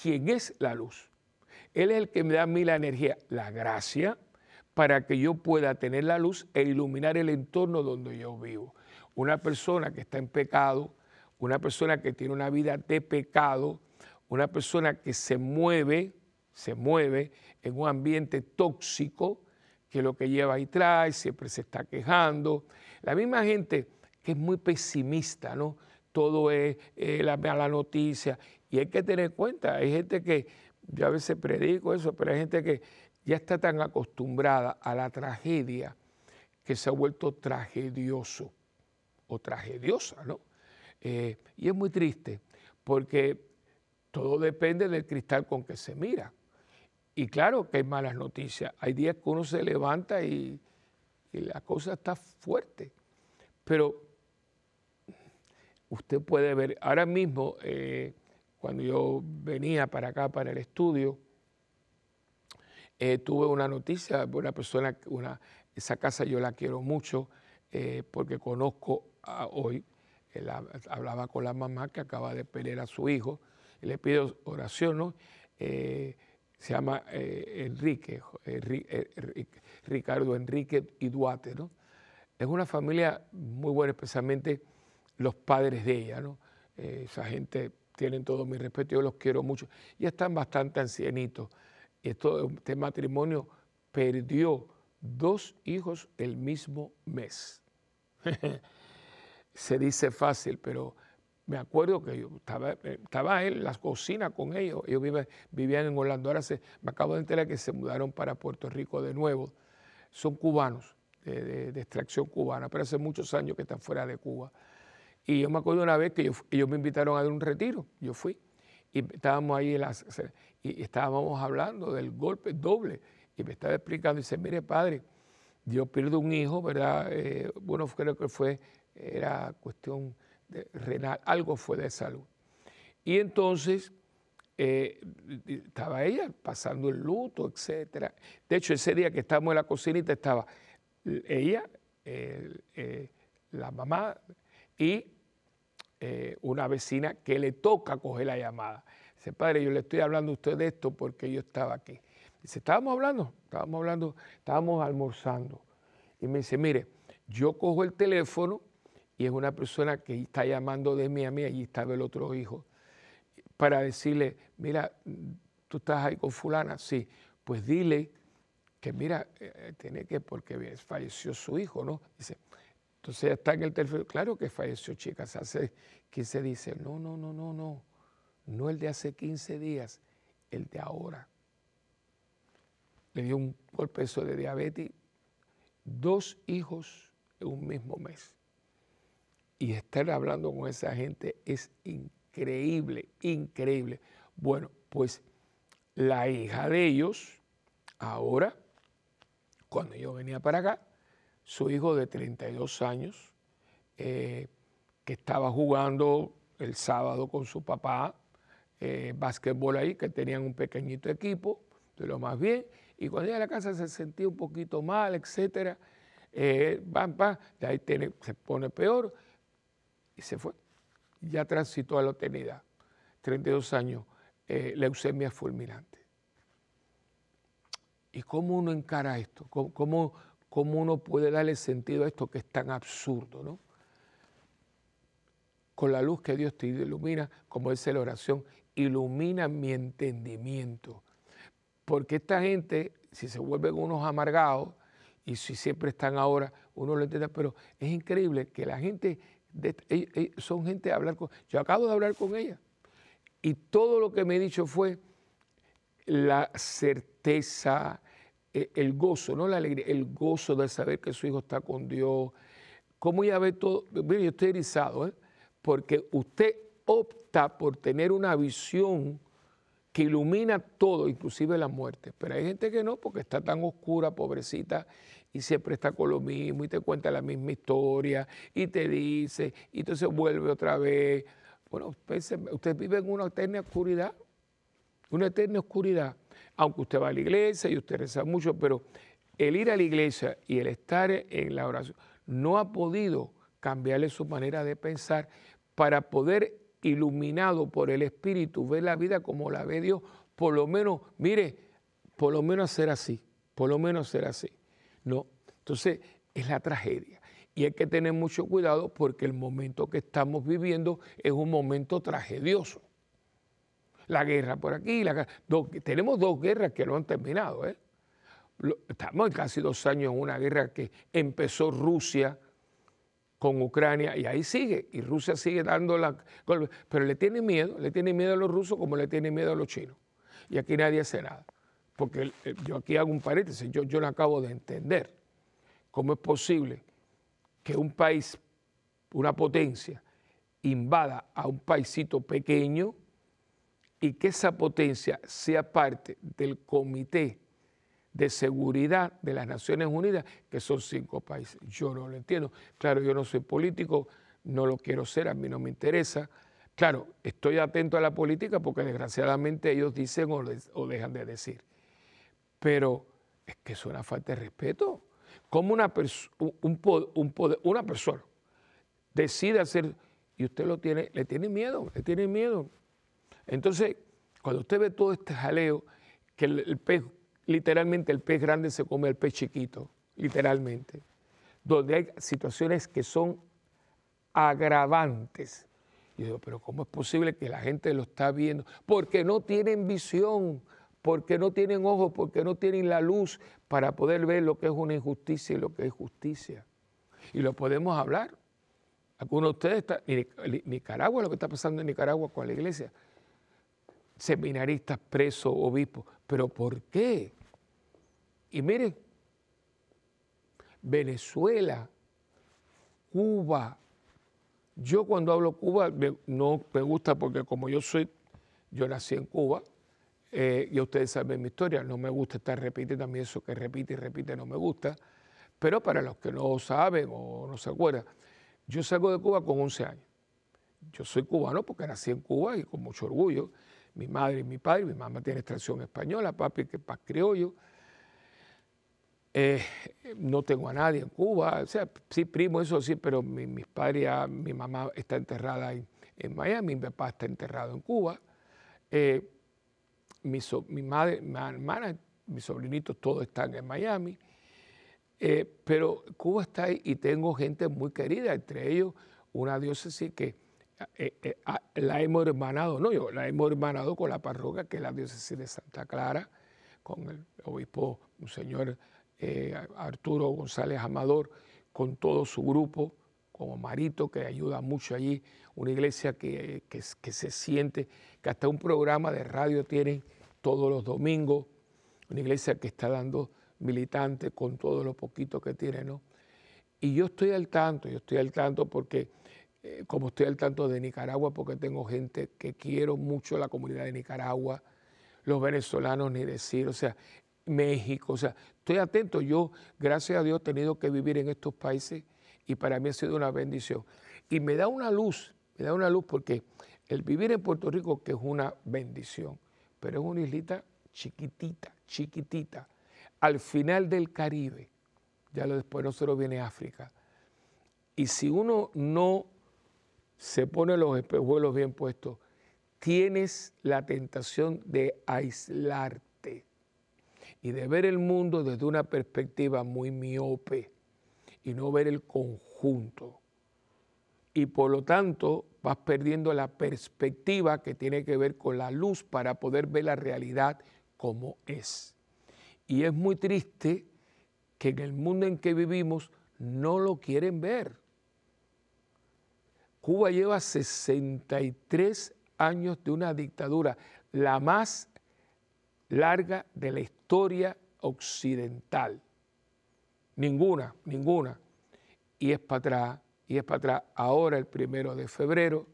quien es la luz. Él es el que me da a mí la energía, la gracia, para que yo pueda tener la luz e iluminar el entorno donde yo vivo. Una persona que está en pecado, una persona que tiene una vida de pecado, una persona que se mueve, se mueve en un ambiente tóxico, que lo que lleva y trae, siempre se está quejando. La misma gente que es muy pesimista, ¿no? Todo es la mala noticia. Y hay que tener cuenta, hay gente que, yo a veces predico eso, pero hay gente que ya está tan acostumbrada a la tragedia que se ha vuelto tragedioso o tragediosa, ¿no? Eh, y es muy triste porque todo depende del cristal con que se mira. Y claro que hay malas noticias. Hay días que uno se levanta y, la cosa está fuerte. Pero usted puede ver, ahora mismo, eh, cuando yo venía para acá, para el estudio, eh, tuve una noticia de una persona, una, esa casa yo la quiero mucho porque conozco hoy, hablaba con la mamá que acaba de perder a su hijo, y le pido oración, ¿no? se llama Enrique, Ricardo Enrique y Duarte, ¿no? Es una familia muy buena, especialmente los padres de ella, ¿no? Eh, esa gente tienen todo mi respeto, yo los quiero mucho. Ya están bastante ancianitos. Esto, este matrimonio perdió dos hijos el mismo mes. Se dice fácil, pero me acuerdo que yo estaba, estaba en la cocina con ellos. Ellos vivían en Orlando. Ahora se, me acabo de enterar que se mudaron para Puerto Rico de nuevo. Son cubanos, de, extracción cubana, pero hace muchos años que están fuera de Cuba. Y yo me acuerdo una vez que ellos me invitaron a dar un retiro, yo fui, y estábamos ahí en y estábamos hablando del golpe doble, y me estaba explicando, y dice, mire padre, yo pierdo un hijo, ¿verdad? Eh, bueno, creo que fue, era cuestión renal, algo fue de salud. Y entonces eh, estaba ella pasando el luto, etcétera. De hecho, ese día que estábamos en la cocinita estaba ella, eh, la mamá y eh, una vecina que le toca coger la llamada. Dice, padre, yo le estoy hablando a usted de esto porque yo estaba aquí. Dice, estábamos hablando, estábamos hablando, estábamos almorzando. Y me dice, mire, yo cojo el teléfono y es una persona que está llamando de mí a mí, allí estaba el otro hijo, para decirle, mira, tú estás ahí con fulana, sí, pues dile que mira, eh, tiene que, porque falleció su hijo, ¿no? Dice, entonces está en el teléfono, claro que falleció, chicas, hace 15 dice, no, no, no, no, no, no el de hace 15 días, el de ahora. Le dio un golpe de diabetes, dos hijos en un mismo mes y estar hablando con esa gente es increíble, increíble. Bueno, pues la hija de ellos, ahora, cuando yo venía para acá, su hijo de 32 años, eh, que estaba jugando el sábado con su papá, eh, básquetbol ahí, que tenían un pequeñito equipo, de lo más bien, y cuando llega a la casa se sentía un poquito mal, etcétera, eh, de ahí se pone peor, y se fue. Ya transitó a la eternidad. 32 años, eh, leucemia fulminante. ¿Y cómo uno encara esto? ¿Cómo, ¿Cómo, uno puede darle sentido a esto que es tan absurdo? ¿no? Con la luz que Dios te ilumina, como dice la oración, ilumina mi entendimiento. Porque esta gente, si se vuelven unos amargados, y si siempre están ahora, uno lo entiende, pero es increíble que la gente son gente de hablar con... Yo acabo de hablar con ella y todo lo que me he dicho fue la certeza, e, el gozo, no la alegría, el gozo de saber que su hijo está con Dios. ¿Cómo ya ve todo? Mire, yo estoy erizado, ¿eh? porque usted opta por tener una visión que ilumina todo, inclusive la muerte. Pero hay gente que no, porque está tan oscura, pobrecita, y siempre está con lo mismo y te cuenta la misma historia y te dice y entonces vuelve otra vez. Bueno, usted vive en una eterna oscuridad, una eterna oscuridad, aunque usted va a la iglesia y usted reza mucho, pero el ir a la iglesia y el estar en la oración no ha podido cambiarle su manera de pensar para poder, iluminado por el Espíritu, ver la vida como la ve Dios, por lo menos, mire, por lo menos ser así, por lo menos ser así. No. Entonces, es la tragedia. Y hay que tener mucho cuidado porque el momento que estamos viviendo es un momento tragedioso. La guerra por aquí, la, tenemos dos guerras que no han terminado. ¿eh? Estamos casi dos años en una guerra que empezó Rusia con Ucrania y ahí sigue. Y Rusia sigue dando la... Pero le tiene miedo, le tiene miedo a los rusos como le tiene miedo a los chinos. Y aquí nadie hace nada porque eh, yo aquí hago un paréntesis, yo, yo no acabo de entender cómo es posible que un país, una potencia, invada a un paisito pequeño y que esa potencia sea parte del Comité de Seguridad de las Naciones Unidas, que son cinco países. Yo no lo entiendo. Claro, yo no soy político, no lo quiero ser, a mí no me interesa. Claro, estoy atento a la política porque desgraciadamente ellos dicen o dejan de decir. Pero es que es una falta de respeto. Como una, un, una persona decide hacer, y usted lo tiene, le tiene miedo, le tiene miedo. Entonces, cuando usted ve todo este jaleo, que el, pez, literalmente el pez grande se come al pez chiquito, literalmente, donde hay situaciones que son agravantes. Yo digo, pero ¿cómo es posible que la gente lo está viendo? Porque no tienen visión, porque no tienen ojos, porque no tienen la luz para poder ver lo que es una injusticia y lo que es justicia. Y lo podemos hablar. Algunos de ustedes están, Nicaragua, lo que está pasando en Nicaragua con la iglesia, seminaristas, presos, obispos, pero ¿por qué? Y miren, Venezuela, Cuba, yo cuando hablo Cuba no me gusta porque como yo soy, yo nací en Cuba, eh, y ustedes saben mi historia, no me gusta estar a mí eso que repite y repite, no me gusta. Pero para los que no saben o no se acuerdan, yo salgo de Cuba con 11 años. Yo soy cubano porque nací en Cuba y con mucho orgullo. Mi madre y mi padre, mi mamá tiene extracción española, papi que es criollo. Eh, no tengo a nadie en Cuba, o sea, sí, primo, eso sí, pero mi, mis padres, mi mamá está enterrada en, Miami, mi papá está enterrado en Cuba. Eh, mi, mi, madre, mi hermana, mis sobrinitos, todos están en Miami. Eh, pero Cuba está ahí y tengo gente muy querida, entre ellos una diócesis que la hemos hermanado, no yo, la hemos hermanado con la parroquia, que es la diócesis de Santa Clara, con el obispo, un señor eh, Arturo González Amador, con todo su grupo, como Marito, que ayuda mucho allí, una iglesia que, que, se siente, que hasta un programa de radio tienen todos los domingos, una iglesia que está dando militantes con todo lo poquito que tiene, ¿no? Y yo estoy al tanto, yo estoy al tanto porque, eh, como estoy al tanto de Nicaragua, porque tengo gente que quiero mucho la comunidad de Nicaragua, los venezolanos ni decir, o sea, México, o sea, estoy atento. Yo, gracias a Dios, he tenido que vivir en estos países y para mí ha sido una bendición. Y me da una luz, me da una luz porque el vivir en Puerto Rico, que es una bendición, pero es una islita chiquitita, chiquitita, al final del Caribe, ya lo después nosotros viene África. Y si uno no se pone los espejuelos bien puestos, tienes la tentación de aislarte y de ver el mundo desde una perspectiva muy miope y no ver el conjunto. Y por lo tanto vas perdiendo la perspectiva que tiene que ver con la luz para poder ver la realidad como es. Y es muy triste que en el mundo en que vivimos no lo quieren ver. Cuba lleva 63 años de una dictadura, la más larga de la historia occidental. Ninguna, ninguna. Y es para atrás, y es para atrás. Ahora, el primero de febrero,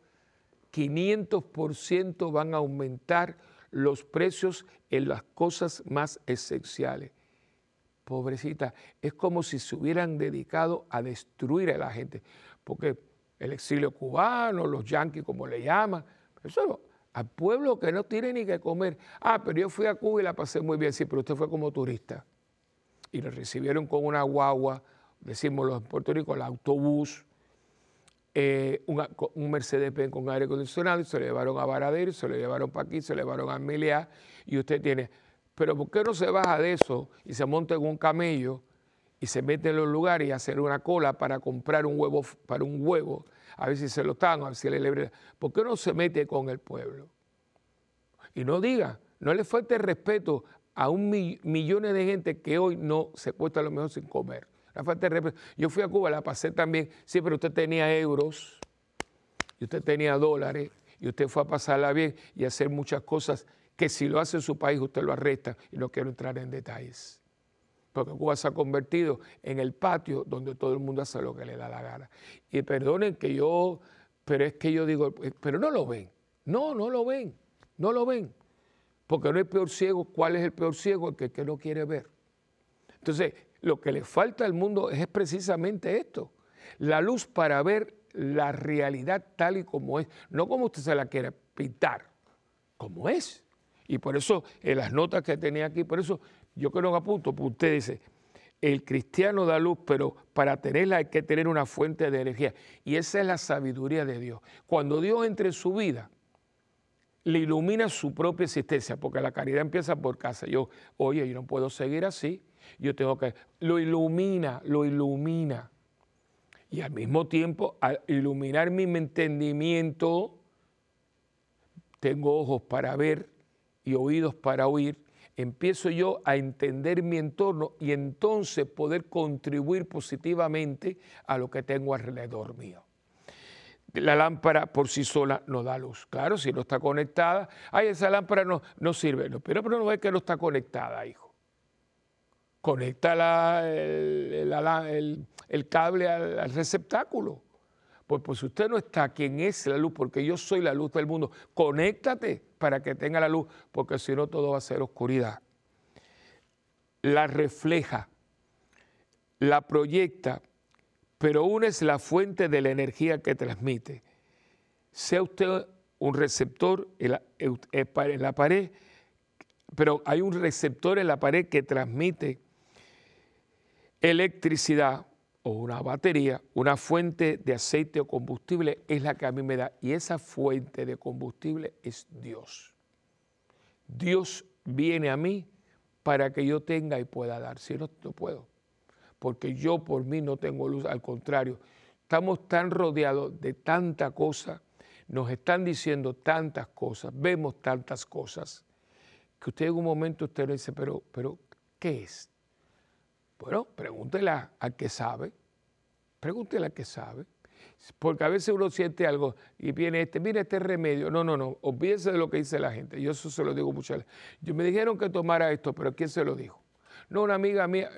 500% van a aumentar los precios en las cosas más esenciales. Pobrecita, es como si se hubieran dedicado a destruir a la gente, porque el exilio cubano, los yanquis como le llaman, eso al pueblo que no tiene ni que comer. Ah, pero yo fui a Cuba y la pasé muy bien, sí, pero usted fue como turista. Y le recibieron con una guagua, decimos los en Puerto Rico, el autobús, eh, un, Mercedes-Benz con aire acondicionado, y se lo llevaron a Varadero, se lo llevaron para aquí, se lo llevaron a Emilia, y usted tiene, pero ¿por qué no se baja de eso y se monta en un camello y se mete en los lugares y hacer una cola para comprar un huevo, para un huevo a ver si se lo están, a ver si le libre. ¿Por qué no se mete con el pueblo? Y no diga, no le falte respeto a un millones de gente que hoy no se cuesta lo mejor sin comer. Falta. Yo fui a Cuba, la pasé también. Sí, pero usted tenía euros, y usted tenía dólares, y usted fue a pasarla bien y hacer muchas cosas que si lo hace en su país usted lo arresta y no quiero entrar en detalles porque Cuba se ha convertido en el patio donde todo el mundo hace lo que le da la gana. Y perdonen que yo, pero es que yo digo, eh, pero no lo ven, no, no lo ven, no lo ven, porque no hay peor ciego, ¿cuál es el peor ciego? El que, que no quiere ver. Entonces, lo que le falta al mundo es precisamente esto, la luz para ver la realidad tal y como es, no como usted se la quiere pintar, como es. Y por eso, en las notas que tenía aquí, por eso yo creo que apunto, pues usted dice, el cristiano da luz, pero para tenerla hay que tener una fuente de energía. Y esa es la sabiduría de Dios. Cuando Dios entre en su vida, le ilumina su propia existencia, porque la caridad empieza por casa. Yo, oye, yo no puedo seguir así. Yo tengo que. Lo ilumina, lo ilumina. Y al mismo tiempo, al iluminar mi entendimiento, tengo ojos para ver y oídos para oír empiezo yo a entender mi entorno y entonces poder contribuir positivamente a lo que tengo alrededor mío. La lámpara por sí sola no da luz. Claro, si no está conectada, ay, esa lámpara no, no sirve. pero, pero no es que no está conectada, hijo. Conecta el, cable al receptáculo. Pues, pues usted no está, ¿quién es la luz? Porque yo soy la luz del mundo. Conéctate para que tenga la luz, porque si no todo va a ser oscuridad. La refleja, la proyecta, pero una es la fuente de la energía que transmite. Sea usted un receptor en la pared, pero hay un receptor en la pared que transmite electricidad o una batería, una fuente de aceite o combustible es la que a mí me da. Y esa fuente de combustible es Dios. Dios viene a mí para que yo tenga y pueda dar. Si no, no puedo. Porque yo por mí no tengo luz. Al contrario, estamos tan rodeados de tanta cosa, nos están diciendo tantas cosas, vemos tantas cosas, que usted en un momento usted le dice, pero, pero, ¿qué es? Bueno, pregúntela al que sabe, pregúntela al que sabe. Porque a veces uno siente algo y viene este, mira este remedio. No, no, no, olvídese de lo que dice la gente. Yo eso se lo digo muchas veces. Yo me dijeron que tomara esto, pero ¿quién se lo dijo? No, una amiga mía,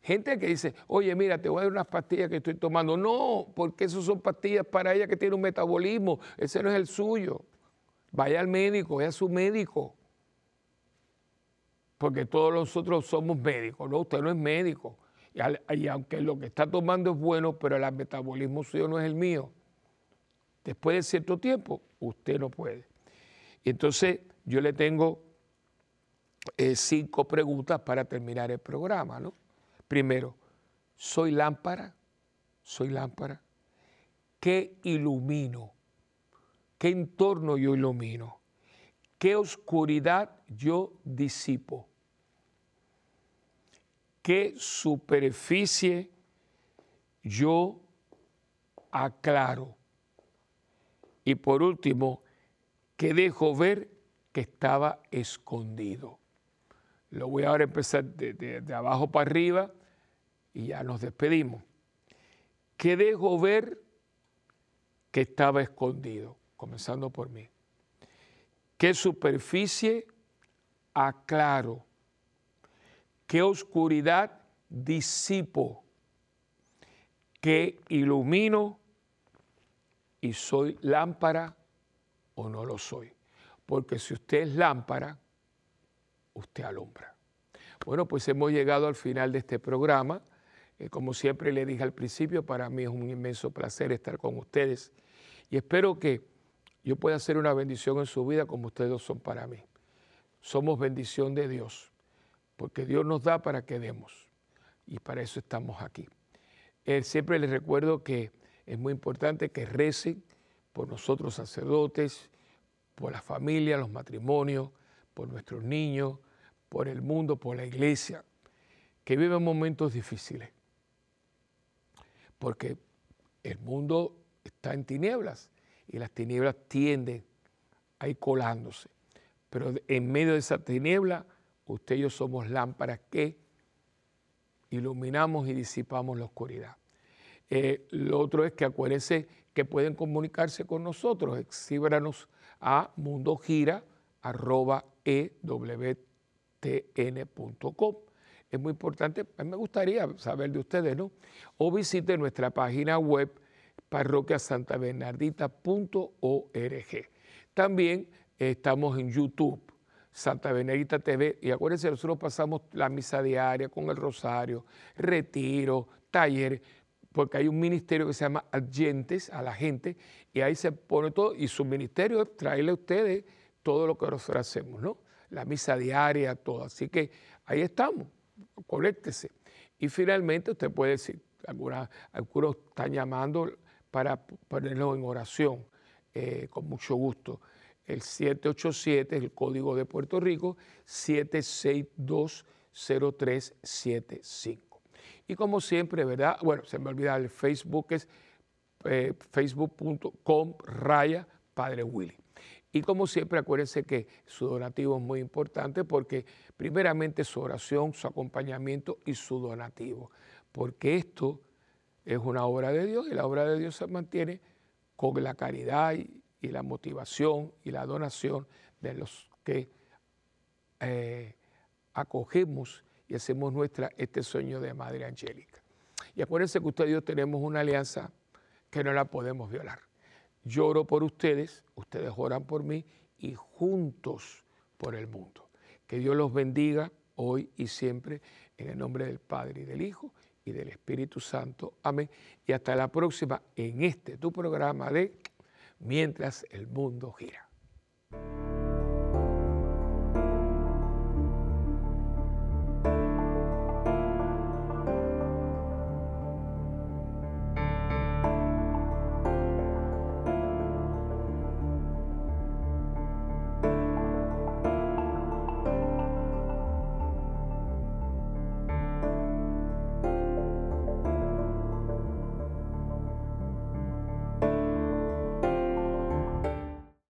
gente que dice, oye, mira, te voy a dar unas pastillas que estoy tomando. No, porque esas son pastillas para ella que tiene un metabolismo. Ese no es el suyo. Vaya al médico, vaya a su médico porque todos nosotros somos médicos, ¿no? Usted no es médico. Y, aunque lo que está tomando es bueno, pero el metabolismo suyo no es el mío, después de cierto tiempo, usted no puede. Y entonces yo le tengo eh, cinco preguntas para terminar el programa, ¿no? Primero, ¿soy lámpara? ¿Soy lámpara? ¿Qué ilumino? ¿Qué entorno yo ilumino? ¿Qué oscuridad yo disipo? ¿Qué superficie yo aclaro? Y por último, ¿qué dejo ver que estaba escondido? Lo voy ahora a empezar de, abajo para arriba y ya nos despedimos. ¿Qué dejo ver que estaba escondido? Comenzando por mí. ¿Qué superficie aclaro? ¿Qué oscuridad disipo? ¿Qué ilumino? ¿Y soy lámpara o no lo soy? Porque si usted es lámpara, usted alumbra. Bueno, pues hemos llegado al final de este programa. Eh, como siempre le dije al principio, para mí es un inmenso placer estar con ustedes y espero que yo pueda hacer una bendición en su vida como ustedes son para mí. Somos bendición de Dios, porque Dios nos da para que demos, y para eso estamos aquí. Siempre les recuerdo que es muy importante que recen por nosotros sacerdotes, por la familia, los matrimonios, por nuestros niños, por el mundo, por la iglesia, que viven momentos difíciles. Porque el mundo está en tinieblas y las tinieblas tienden a ir colándose. Pero en medio de esa tiniebla, usted y yo somos lámparas que iluminamos y disipamos la oscuridad. Eh, lo otro es que acuérdense que pueden comunicarse con nosotros. Exíbranos a mundogira.ewtn.com. Es muy importante, me gustaría saber de ustedes, ¿no? O visite nuestra página web parroquiasantavernardita.org. También estamos en YouTube, Santa Bernardita TV, y acuérdense, nosotros pasamos la misa diaria con el rosario, retiro, taller, porque hay un ministerio que se llama Agentes a la gente, y ahí se pone todo, y su ministerio es traerle a ustedes todo lo que nosotros hacemos, ¿no? La misa diaria, todo. Así que ahí estamos, conéctese. Y finalmente usted puede decir, algunos están llamando para ponerlo en oración eh, con mucho gusto. El 787 es el código de Puerto Rico, 7620375. Y como siempre, ¿verdad? Bueno, se me olvida el Facebook, es eh, facebook.com raya Padre. Y como siempre, acuérdense que su donativo es muy importante porque primeramente su oración, su acompañamiento y su donativo. Porque esto es una obra de Dios y la obra de Dios se mantiene con la caridad y, la motivación y la donación de los que eh, acogemos y hacemos nuestra este sueño de Madre Angélica. Y acuérdense que ustedes y yo tenemos una alianza que no la podemos violar. Yo oro por ustedes, ustedes oran por mí y juntos por el mundo. Que Dios los bendiga hoy y siempre en el nombre del Padre y del Hijo y del Espíritu Santo. Amén. Y hasta la próxima en este tu programa de Mientras el mundo gira.